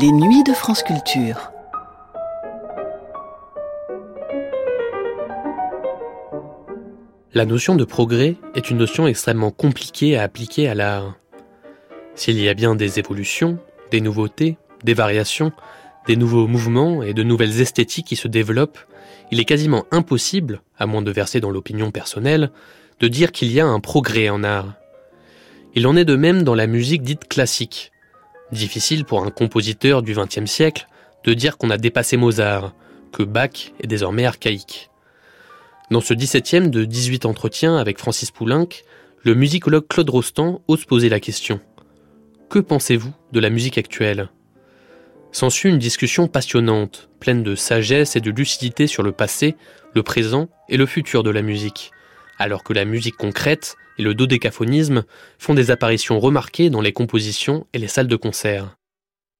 Les nuits de France Culture. La notion de progrès est une notion extrêmement compliquée à appliquer à l'art. S'il y a bien des évolutions, des nouveautés, des variations, des nouveaux mouvements et de nouvelles esthétiques qui se développent, il est quasiment impossible, à moins de verser dans l'opinion personnelle, de dire qu'il y a un progrès en art. Il en est de même dans la musique dite classique. Difficile pour un compositeur du XXe siècle de dire qu'on a dépassé Mozart, que Bach est désormais archaïque. Dans ce 17e de 18 entretiens avec Francis Poulenc, le musicologue Claude Rostand ose poser la question. Que pensez-vous de la musique actuelle? S'ensuit une discussion passionnante, pleine de sagesse et de lucidité sur le passé, le présent et le futur de la musique, alors que la musique concrète et le dodécaphonisme font des apparitions remarquées dans les compositions et les salles de concert.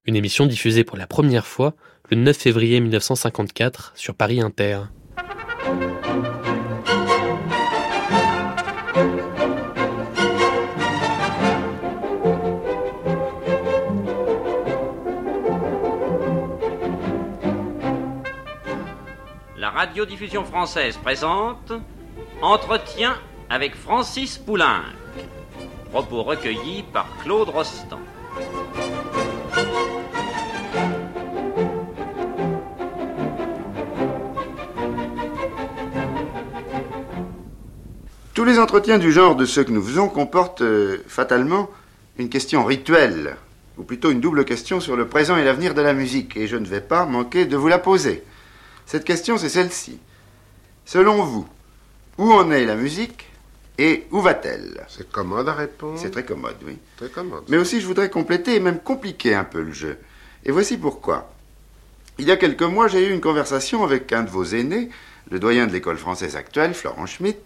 Une émission diffusée pour la première fois le 9 février 1954 sur Paris Inter. La radiodiffusion française présente Entretien avec Francis Poulenc. Propos recueillis par Claude Rostand. Tous les entretiens du genre de ceux que nous faisons comportent euh, fatalement une question rituelle, ou plutôt une double question sur le présent et l'avenir de la musique, et je ne vais pas manquer de vous la poser. Cette question, c'est celle-ci. Selon vous, où en est la musique et où va-t-elle? C'est commode à répondre. C'est très commode, oui. Très commode. Mais aussi, je voudrais compléter et même compliquer un peu le jeu. Et voici pourquoi. Il y a quelques mois, j'ai eu une conversation avec un de vos aînés, le doyen de l'école française actuelle, Florent Schmitt.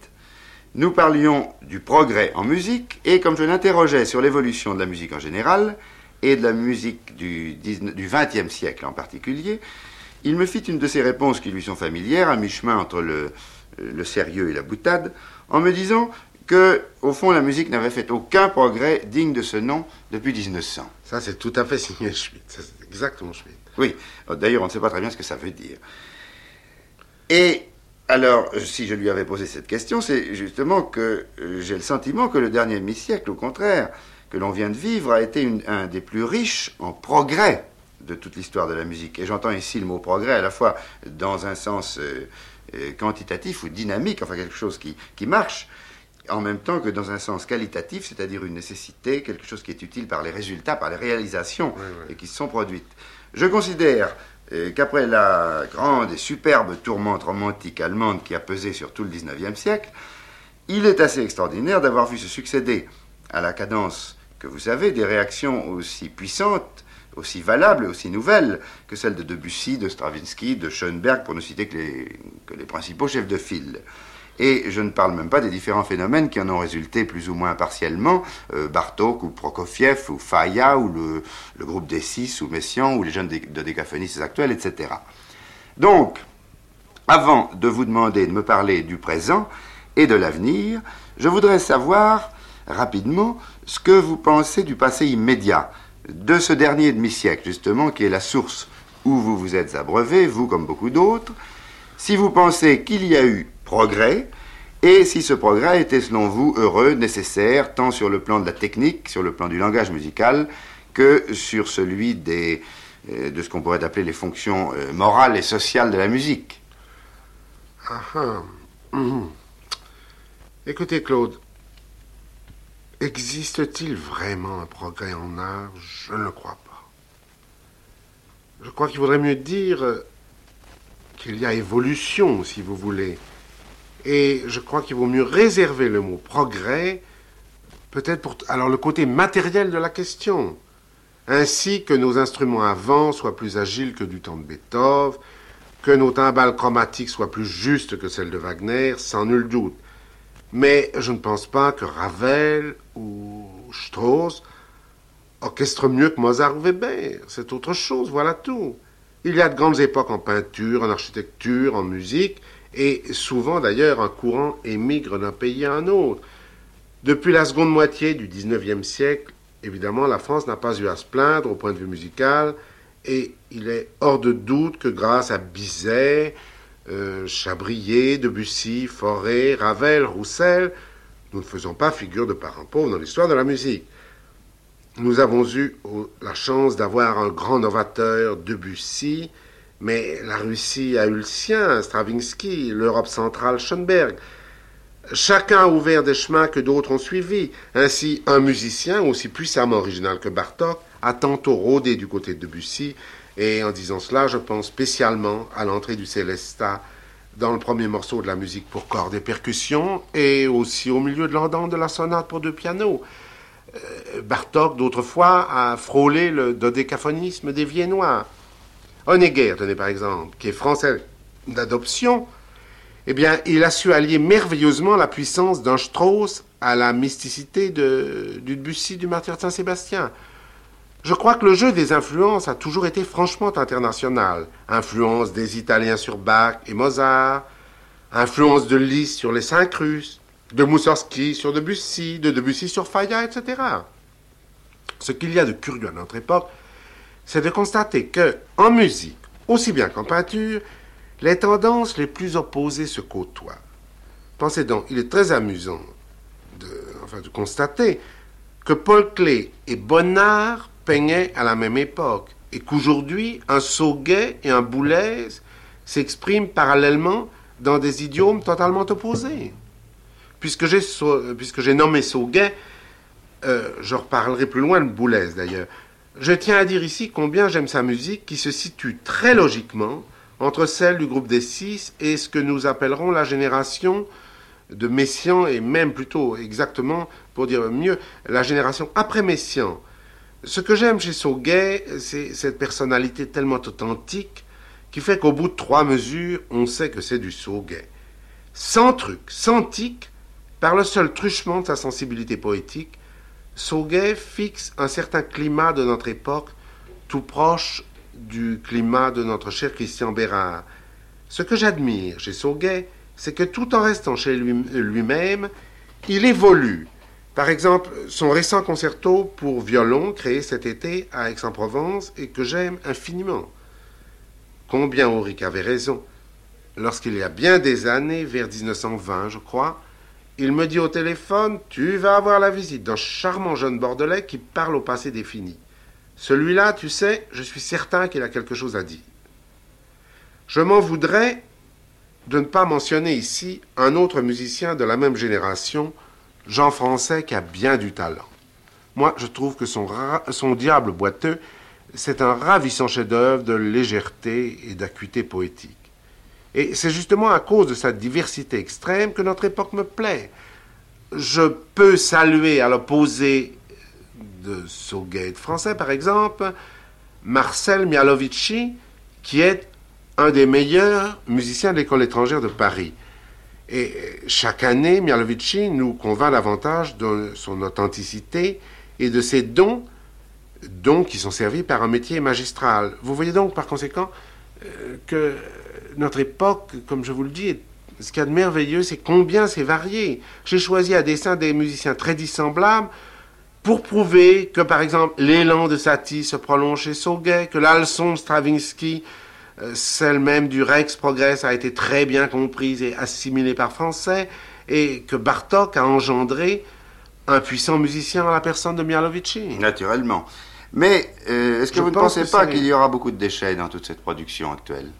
Nous parlions du progrès en musique, et comme je l'interrogeais sur l'évolution de la musique en général, et de la musique du XXe siècle en particulier, il me fit une de ces réponses qui lui sont familières, à mi-chemin entre le, le sérieux et la boutade, en me disant que, au fond, la musique n'avait fait aucun progrès digne de ce nom depuis 1900. Ça, c'est tout à fait signé Schmitt. C'est exactement Schmitt. Oui, d'ailleurs, on ne sait pas très bien ce que ça veut dire. Et alors, si je lui avais posé cette question, c'est justement que euh, j'ai le sentiment que le dernier demi-siècle, au contraire, que l'on vient de vivre, a été une- un des plus riches en progrès de toute l'histoire de la musique. Et j'entends ici le mot progrès à la fois dans un sens euh, quantitatif ou dynamique, enfin quelque chose qui, qui marche, en même temps que dans un sens qualitatif, c'est-à-dire une nécessité, quelque chose qui est utile par les résultats, par les réalisations Oui, oui. et qui se sont produites. Je considère euh, qu'après la grande et superbe tourmente romantique allemande qui a pesé sur tout le XIXe siècle, il est assez extraordinaire d'avoir vu se succéder à la cadence que vous savez des réactions aussi puissantes, aussi valables et aussi nouvelles que celles de Debussy, de Stravinsky, de Schoenberg, pour ne citer que les, principaux chefs de file. Et je ne parle même pas des différents phénomènes qui en ont résulté plus ou moins partiellement, euh, Bartok ou Prokofiev ou Faya ou le, groupe des Six ou Messiaen ou les jeunes de décaphonistes actuels, etc. Donc, avant de vous demander de me parler du présent et de l'avenir, je voudrais savoir rapidement ce que vous pensez du passé immédiat, de ce dernier demi-siècle justement, qui est la source où vous vous êtes abreuvé, vous comme beaucoup d'autres, si vous pensez qu'il y a eu progrès, et si ce progrès été selon vous heureux, nécessaire, tant sur le plan de la technique, sur le plan du langage musical, que sur celui des, euh, de ce qu'on pourrait appeler les fonctions euh, morales et sociales de la musique? Ah, ah. Mhm. Écoutez, Claude, existe-t-il vraiment un progrès en art? Je ne le crois pas. Je crois qu'il vaudrait mieux dire euh, qu'il y a évolution, si vous voulez. Et je crois qu'il vaut mieux réserver le mot progrès, peut-être pour alors le côté matériel de la question, ainsi que nos instruments avant soient plus agiles que du temps de Beethoven, que nos timbales chromatiques soient plus justes que celles de Wagner, sans nul doute. Mais je ne pense pas que Ravel ou Strauss orchestrent mieux que Mozart ou Weber. C'est autre chose, voilà tout. Il y a de grandes époques en peinture, en architecture, en musique, et souvent d'ailleurs un courant émigre d'un pays à un autre. Depuis la seconde moitié du XIXe siècle, évidemment, la France n'a pas eu à se plaindre au point de vue musical, Et il est hors de doute que grâce à Bizet, euh, Chabrier, Debussy, Forêt, Ravel, Roussel, nous ne faisons pas figure de parents pauvres dans l'histoire de la musique. Nous avons eu la chance d'avoir un grand novateur, Debussy, mais la Russie a eu le sien, Stravinsky, l'Europe centrale, Schoenberg. Chacun a ouvert des chemins que d'autres ont suivis. Ainsi, un musicien aussi puissamment original que Bartok a tantôt rôdé du côté de Debussy, et en disant cela, je pense spécialement à l'entrée du Célesta dans le premier morceau de la musique pour cordes et percussions, et aussi au milieu de l'andante de la sonate pour deux pianos. Euh, Bartok, d'autrefois, a frôlé le dodécaphonisme des Viennois. Honegger, tenez par exemple, qui est français d'adoption, eh bien, il a su allier merveilleusement la puissance d'un Strauss à la mysticité de, du Debussy du martyr de Saint-Sébastien. Je crois que le jeu des influences a toujours été franchement international. Influence des Italiens sur Bach et Mozart, influence de Liszt sur les cinq Russes, de Moussorski sur Debussy, de Debussy sur Faya, etc. Ce qu'il y a de curieux à notre époque, c'est de constater que, en musique, aussi bien qu'en peinture, les tendances les plus opposées se côtoient. Pensez donc, il est très amusant de, de constater que Paul Klee et Bonnard peignaient à la même époque et qu'aujourd'hui, un Sauguet et un Boulez s'expriment parallèlement dans des idiomes totalement opposés. Puisque j'ai, j'ai nommé Sauguet, euh, je reparlerai plus loin de Boulez d'ailleurs. Je tiens à dire ici combien j'aime sa musique qui se situe très logiquement entre celle du groupe des six et ce que nous appellerons la génération de Messian et même plutôt exactement, pour dire mieux, la génération après Messian. Ce que j'aime chez Sauguet, c'est cette personnalité tellement authentique qui fait qu'au bout de trois mesures, on sait que c'est du Sauguet. Sans truc, sans tic, par le seul truchement de sa sensibilité poétique, Sauguet fixe un certain climat de notre époque, tout proche du climat de notre cher Christian Bérard. Ce que j'admire chez Sauguet, c'est que tout en restant chez lui-même, il évolue. Par exemple, son récent concerto pour violon créé cet été à Aix-en-Provence et que j'aime infiniment. Combien Auric avait raison lorsqu'il y a bien des années, vers 1920 je crois, il me dit au téléphone Tu vas avoir la visite d'un charmant jeune Bordelais qui parle au passé défini. Celui-là, tu sais, je suis certain qu'il a quelque chose à dire. Je m'en voudrais de ne pas mentionner ici un autre musicien de la même génération, Jean Français, qui a bien du talent. Moi, je trouve que son, diable boiteux, c'est un ravissant chef-d'œuvre de légèreté et d'acuité poétique. Et c'est justement à cause de sa diversité extrême que notre époque me plaît. Je peux saluer à l'opposé de Sauguet français, par exemple, Marcel Mialovici, qui est un des meilleurs musiciens de l'école étrangère de Paris. Et chaque année, Mialovici nous convainc davantage de son authenticité et de ses dons, dons qui sont servis par un métier magistral. Vous voyez donc par conséquent euh, que notre époque, comme je vous le dis, ce qu'il y a de merveilleux, c'est combien c'est varié. J'ai choisi à dessein des musiciens très dissemblables pour prouver que, par exemple, l'élan de Satie se prolonge chez Sauguet, que la leçon de Stravinsky, euh, celle même du Rex Progress, a été très bien comprise et assimilée par Français, et que Bartok a engendré un puissant musicien à la personne de Mialovici. Naturellement. Mais euh, est-ce que vous ne pensez pas qu'il y aura beaucoup de déchets dans toute cette production actuelle?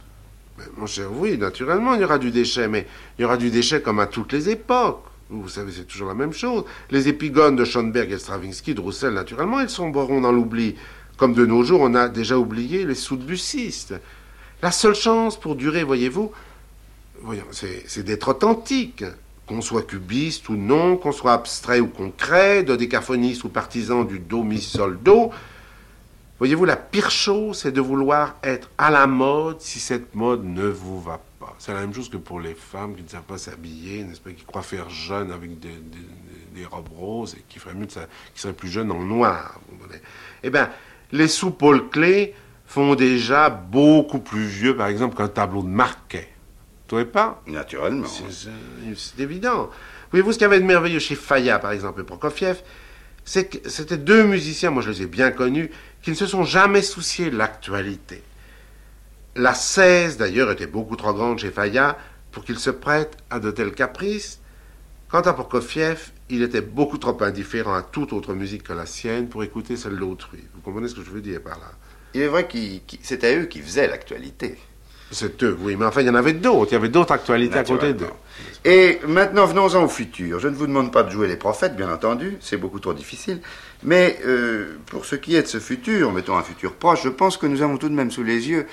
Mon cher, oui, naturellement, il y aura du déchet, mais il y aura du déchet comme à toutes les époques. Vous savez, c'est toujours la même chose. Les épigones de Schoenberg et Stravinsky, de Roussel, naturellement, ils sombreront dans l'oubli. Comme de nos jours, on a déjà oublié les sous-bussistes. La seule chance pour durer, voyez-vous, c'est d'être authentique. Qu'on soit cubiste ou non, qu'on soit abstrait ou concret, dodécaphoniste ou partisan du do, mi, sol, do, Voyez-vous, la pire chose, c'est de vouloir être à la mode si cette mode ne vous va pas. C'est la même chose que pour les femmes qui ne savent pas s'habiller, n'est-ce pas, qui croient faire jeune avec des, robes roses et qui ferait mieux, qui seraient plus jeunes en noir. Eh bien, les sous-Paul Clé font déjà beaucoup plus vieux, par exemple, qu'un tableau de Marquet. Vous trouvez pas? Naturellement. C'est évident. Voyez-vous ce qu'il y avait de merveilleux chez Fayat, par exemple, et Prokofiev c'est que c'était deux musiciens, moi je les ai bien connus, qui ne se sont jamais souciés de l'actualité. La 16, d'ailleurs, était beaucoup trop grande chez Fayat pour qu'il se prête à de tels caprices. Quant à Prokofiev, il était beaucoup trop indifférent à toute autre musique que la sienne pour écouter celle d'autrui. Vous comprenez ce que je veux dire par là? Il est vrai que c'était eux qui faisaient l'actualité. C'est eux, oui, mais enfin, il y en avait d'autres. Il y avait d'autres actualités à côté d'eux. Et maintenant, venons-en au futur. Je ne vous demande pas de jouer les prophètes, bien entendu, c'est beaucoup trop difficile. Mais euh, pour ce qui est de ce futur, mettons un futur proche, je pense que nous avons tout de même sous les yeux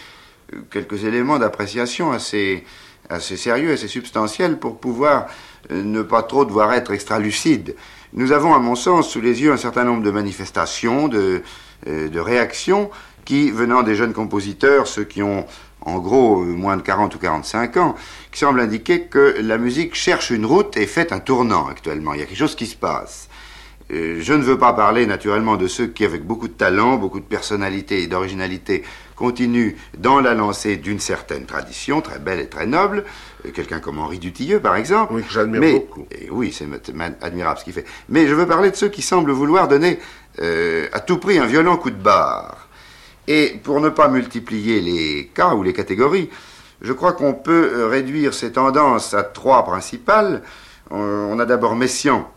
euh, quelques éléments d'appréciation assez, assez sérieux, assez substantiels pour pouvoir euh, ne pas trop devoir être extra-lucide. Nous avons, à mon sens, sous les yeux un certain nombre de manifestations, de, de réactions qui, venant des jeunes compositeurs, ceux qui ont en gros moins de 40 ou 45 ans, qui semblent indiquer que la musique cherche une route et fait un tournant actuellement. Il y a quelque chose qui se passe. Euh, je ne veux pas parler naturellement de ceux qui, avec beaucoup de talent, beaucoup de personnalité et d'originalité, continuent dans la lancée d'une certaine tradition, très belle et très noble. Euh, quelqu'un comme Henri Dutilleux, par exemple. Oui, que j'admire beaucoup. Et oui, c'est admirable ce qu'il fait. Mais je veux parler de ceux qui semblent vouloir donner euh, à tout prix un violent coup de barre. Et pour ne pas multiplier les cas ou les catégories, je crois qu'on peut réduire ces tendances à trois principales. On a d'abord Messiaen,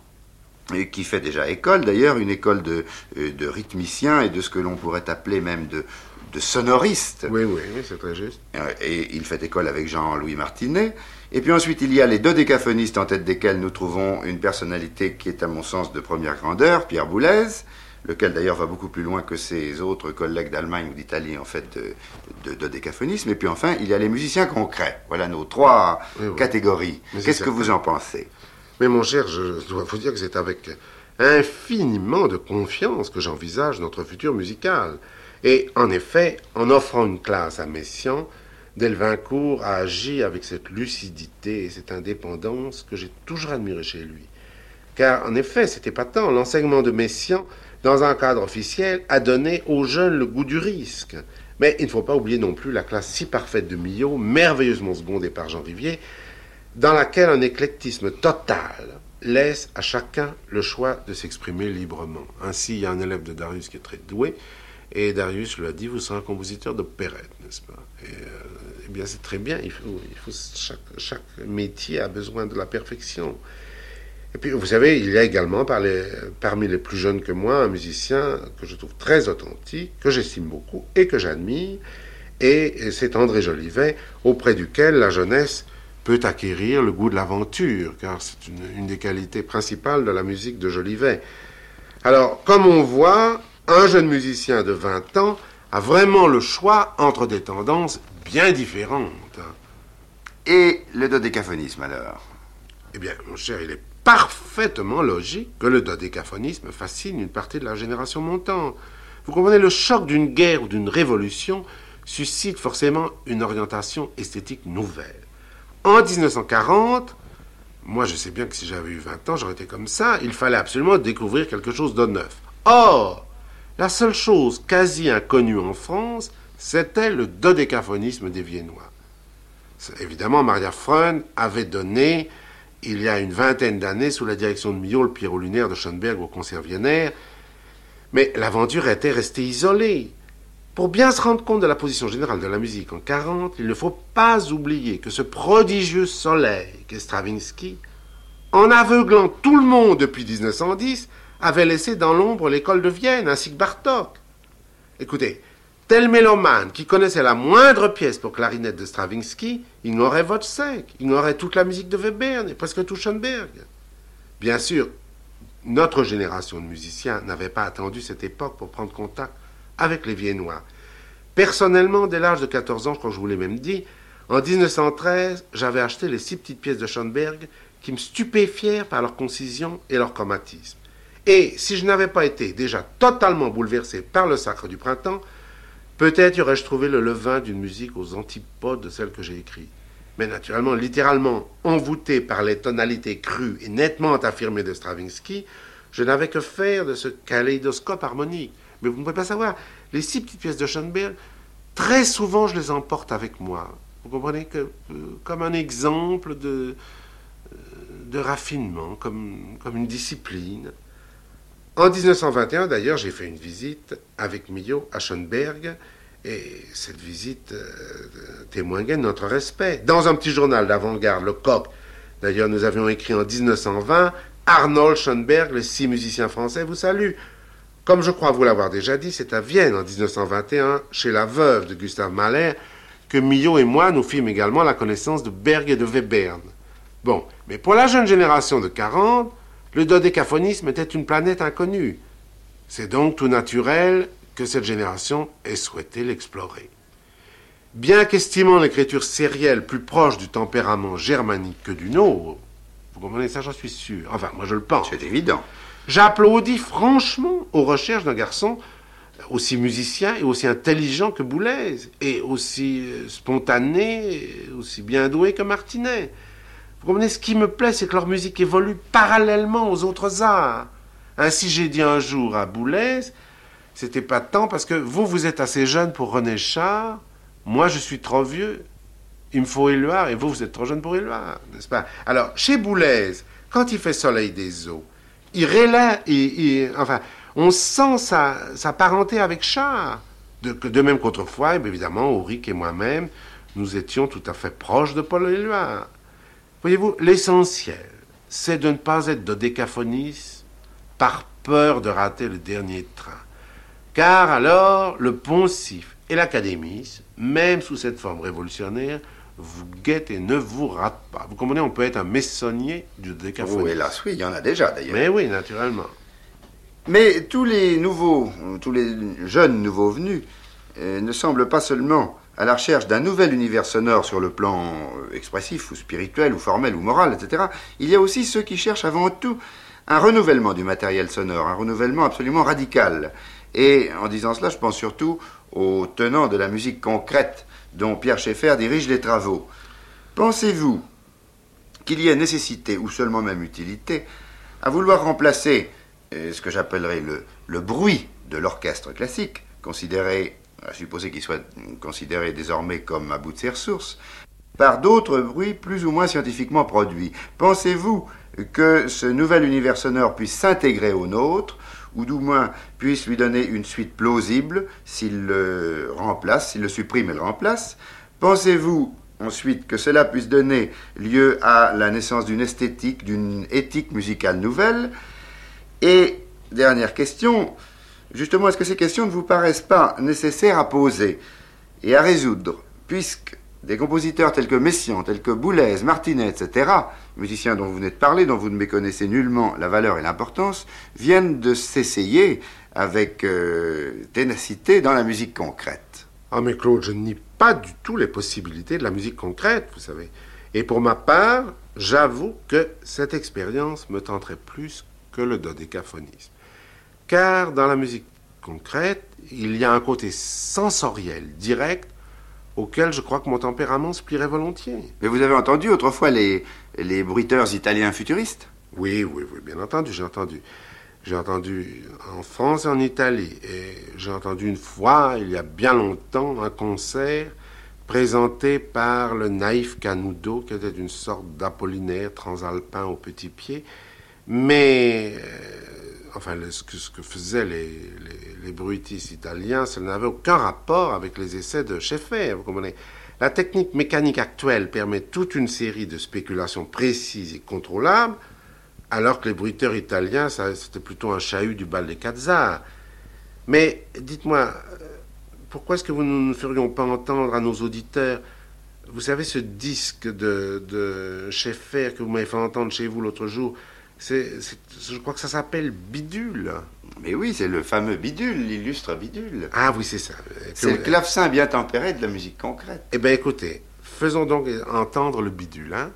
qui fait déjà école d'ailleurs, une école de, euh, de rythmiciens et de ce que l'on pourrait appeler même de, de sonoristes. Oui, oui, c'est très juste. Euh, et il fait école avec Jean-Louis Martinet. Et puis ensuite, il y a les dodécaphonistes en tête desquels nous trouvons une personnalité qui est à mon sens de première grandeur, Pierre Boulez, lequel d'ailleurs va beaucoup plus loin que ses autres collègues d'Allemagne ou d'Italie en fait de, de dodécaphonisme. Et puis enfin, il y a les musiciens concrets. Voilà nos trois catégories. Qu'est-ce que vous en pensez? Mais mon cher, je dois vous dire que c'est avec infiniment de confiance que j'envisage notre futur musical. Et en effet, en offrant une classe à Messiaen, Delvincourt a agi avec cette lucidité et cette indépendance que j'ai toujours admiré chez lui. Car en effet, c'était pas tant, l'enseignement de Messiaen, dans un cadre officiel, a donné aux jeunes le goût du risque. Mais il ne faut pas oublier non plus la classe si parfaite de Millot, merveilleusement secondée par Jean Rivier, dans laquelle un éclectisme total laisse à chacun le choix de s'exprimer librement. Ainsi, il y a un élève de Darius qui est très doué, et Darius lui a dit, vous serez un compositeur d'opérette, n'est-ce pas? Et, euh, eh bien, c'est très bien, il faut, chaque, métier a besoin de la perfection. Et puis, vous savez, il y a également parmi les plus jeunes que moi un musicien que je trouve très authentique, que j'estime beaucoup et que j'admire, et c'est André Jolivet, auprès duquel la jeunesse peut acquérir le goût de l'aventure, car c'est une, des qualités principales de la musique de Jolivet. Alors, comme on voit, un jeune musicien de 20 ans a vraiment le choix entre des tendances bien différentes. Et le dodécaphonisme alors? Eh bien, mon cher, il est parfaitement logique que le dodécaphonisme fascine une partie de la génération montante. Vous comprenez, le choc d'une guerre ou d'une révolution suscite forcément une orientation esthétique nouvelle. En 1940, moi je sais bien que si j'avais eu 20 ans, j'aurais été comme ça, il fallait absolument découvrir quelque chose de neuf. Or, la seule chose quasi inconnue en France, c'était le dodécaphonisme des Viennois. Évidemment, Maria Freund avait donné, il y a une vingtaine d'années, sous la direction de Millot, le Pierrot lunaire de Schoenberg au concert viennaire, mais l'aventure était restée isolée. Pour bien se rendre compte de la position générale de la musique en 40, il ne faut pas oublier que ce prodigieux soleil qu'est Stravinsky, en aveuglant tout le monde depuis 1910, avait laissé dans l'ombre l'école de Vienne ainsi que Bartok. Écoutez, tel mélomane qui connaissait la moindre pièce pour clarinette de Stravinsky ignorait Wozzeck, ignorait toute la musique de Webern et presque tout Schoenberg. Bien sûr, notre génération de musiciens n'avait pas attendu cette époque pour prendre contact avec les Viennois. Personnellement, dès l'âge de 14 ans, je crois que je vous l'ai même dit, en 1913, j'avais acheté les six petites pièces de Schoenberg qui me stupéfièrent par leur concision et leur chromatisme. Et si je n'avais pas été déjà totalement bouleversé par le sacre du printemps, peut-être y aurais-je trouvé le levain d'une musique aux antipodes de celle que j'ai écrite. Mais naturellement, littéralement envoûté par les tonalités crues et nettement affirmées de Stravinsky, je n'avais que faire de ce kaléidoscope harmonique. Mais vous ne pouvez pas savoir, les six petites pièces de Schoenberg, très souvent je les emporte avec moi. Vous comprenez que, euh, comme un exemple de, euh, de raffinement, comme, comme une discipline. En 1921, d'ailleurs, j'ai fait une visite avec Millot à Schoenberg, et cette visite euh, témoignait de notre respect. Dans un petit journal d'avant-garde, Le Coq, d'ailleurs, nous avions écrit en 1920 Arnold Schoenberg, les six musiciens français, vous saluent. Comme je crois vous l'avoir déjà dit, c'est à Vienne en 1921, chez la veuve de Gustave Mahler, que Millot et moi nous fîmes également la connaissance de Berg et de Webern. Bon, mais pour la jeune génération de 40, le dodécaphonisme était une planète inconnue. C'est donc tout naturel que cette génération ait souhaité l'explorer. Bien qu'estimant l'écriture sérielle plus proche du tempérament germanique que du nôtre, vous comprenez ça, j'en suis sûr. Enfin, moi je le pense. C'est évident. J'applaudis franchement aux recherches d'un garçon aussi musicien et aussi intelligent que Boulez, et aussi euh, spontané, aussi bien doué que Martinet. Vous comprenez, ce qui me plaît, c'est que leur musique évolue parallèlement aux autres arts. Ainsi, j'ai dit un jour à Boulez, c'était pas temps parce que vous, vous êtes assez jeune pour René Char, moi, je suis trop vieux, il me faut Éluard, et vous, vous êtes trop jeune pour Éluard, n'est-ce pas? Alors, chez Boulez, quand il fait Soleil des eaux, il relève, enfin, on sent sa, sa parenté avec Char. De, de même qu'autrefois, évidemment, Auric et moi-même, nous étions tout à fait proches de Paul Éluard. Voyez-vous, l'essentiel, c'est de ne pas être dodécaphoniste par peur de rater le dernier train. Car alors, le poncif et l'académie, même sous cette forme révolutionnaire, vous guettent et ne vous ratent pas. Vous comprenez, on peut être un messonnier du dodécaphonisme. Oh, hélas, oui, il y en a déjà d'ailleurs. Mais oui, naturellement. Mais tous les nouveaux, tous les jeunes nouveaux venus euh, ne semblent pas seulement à la recherche d'un nouvel univers sonore sur le plan euh, expressif ou spirituel ou formel ou moral, etc. Il y a aussi ceux qui cherchent avant tout un renouvellement du matériel sonore, un renouvellement absolument radical. Et en disant cela, je pense surtout aux tenants de la musique concrète dont Pierre Schaeffer dirige les travaux. Pensez-vous qu'il y ait nécessité, ou seulement même utilité, à vouloir remplacer euh, ce que j'appellerais le, le bruit de l'orchestre classique, considéré, à supposer qu'il soit considéré désormais comme à bout de ses ressources, par d'autres bruits plus ou moins scientifiquement produits. Pensez-vous que ce nouvel univers sonore puisse s'intégrer au nôtre, ou du moins puisse lui donner une suite plausible s'il le remplace, s'il le supprime et le remplace? Pensez-vous ensuite que cela puisse donner lieu à la naissance d'une esthétique, d'une éthique musicale nouvelle? Et dernière question, justement, est-ce que ces questions ne vous paraissent pas nécessaires à poser et à résoudre, puisque des compositeurs tels que Messiaen, tels que Boulez, Martinet, etc., musiciens dont vous venez de parler, dont vous ne méconnaissez nullement la valeur et l'importance, viennent de s'essayer avec euh, ténacité dans la musique concrète. Ah mais Claude, je nie pas du tout les possibilités de la musique concrète, vous savez. Et pour ma part, j'avoue que cette expérience me tenterait plus que le dodécaphonisme. Car dans la musique concrète, il y a un côté sensoriel, direct, auquel je crois que mon tempérament se plierait volontiers. Mais vous avez entendu autrefois les, les bruiteurs italiens futuristes? Oui, oui, oui, bien entendu, j'ai entendu. J'ai entendu en France et en Italie. Et j'ai entendu une fois, il y a bien longtemps, un concert présenté par le naïf Canudo, qui était une sorte d'apollinaire transalpin au petit pied. Mais, euh, enfin, ce, que, faisaient les, les, les bruitistes italiens, ça n'avait aucun rapport avec les essais de Schaeffer, vous comprenez La technique mécanique actuelle permet toute une série de spéculations précises et contrôlables, alors que les bruiteurs italiens, c'était plutôt un chahut du bal des arts. Mais dites-moi, euh, pourquoi est-ce que vous ne ferions pas entendre à nos auditeurs Vous savez, ce disque de, de Schaeffer que vous m'avez fait entendre chez vous l'autre jour, c'est, je crois que ça s'appelle Bidule. Mais oui, c'est le fameux bidule, l'illustre bidule. Ah oui, c'est ça. C'est le clavecin bien tempéré de la musique concrète. Eh bien, écoutez, faisons donc entendre le bidule, hein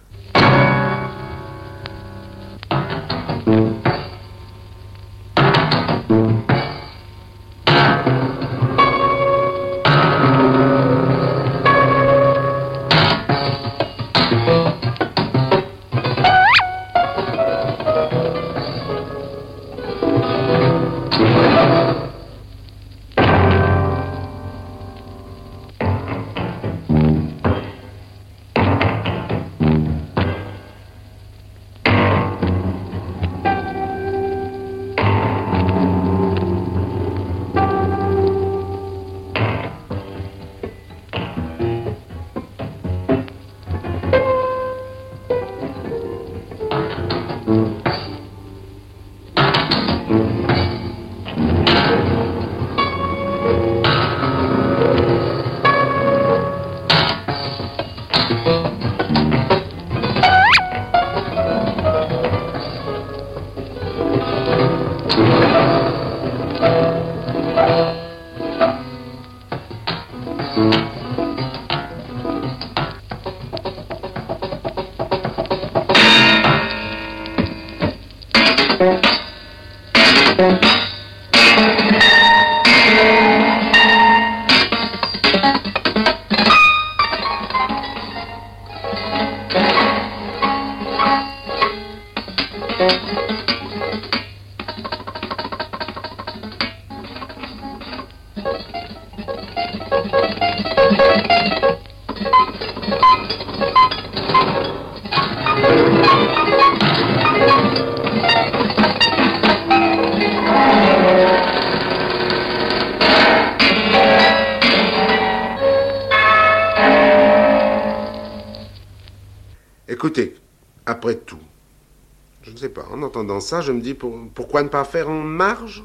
Je ne sais pas, en entendant ça, je me dis pourquoi ne pas faire en marge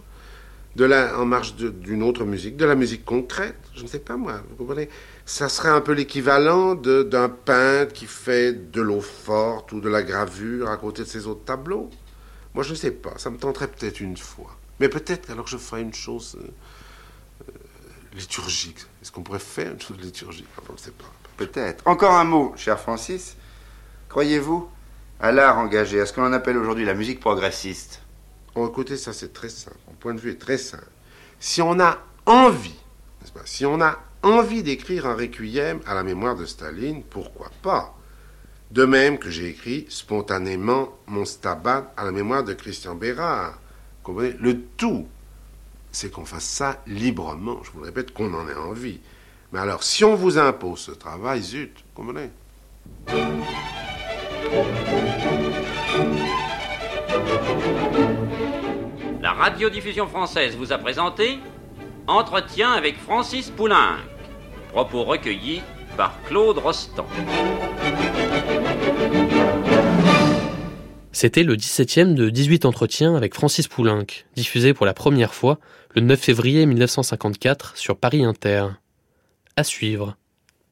de la, en marge d'une autre musique, de la musique concrète, je ne sais pas moi, vous comprenez? Ça serait un peu l'équivalent d'un peintre qui fait de l'eau forte ou de la gravure à côté de ses autres tableaux. Moi, je ne sais pas, ça me tenterait peut-être une fois. Mais peut-être alors je ferais une chose euh, euh, liturgique. Est-ce qu'on pourrait faire une chose liturgique? Je ne sais pas. Peut-être. Encore un mot, cher Francis. Croyez-vous à l'art engagé, à ce qu'on appelle aujourd'hui la musique progressiste Oh, écoutez, ça c'est très simple. Mon point de vue est très simple. Si on a envie, pas, si on a envie d'écrire un requiem à la mémoire de Staline, pourquoi pas? De même que j'ai écrit spontanément mon stabat à la mémoire de Christian Bérard. Comprenez? Le tout, c'est qu'on fasse ça librement. Je vous le répète, qu'on en ait envie. Mais alors, si on vous impose ce travail, zut, comprenez? La radiodiffusion française vous a présenté Entretien avec Francis Poulenc. Propos recueillis par Claude Rostand. C'était le 17e de 18 entretiens avec Francis Poulenc, diffusé pour la première fois le 9 février 1954 sur Paris Inter. À suivre.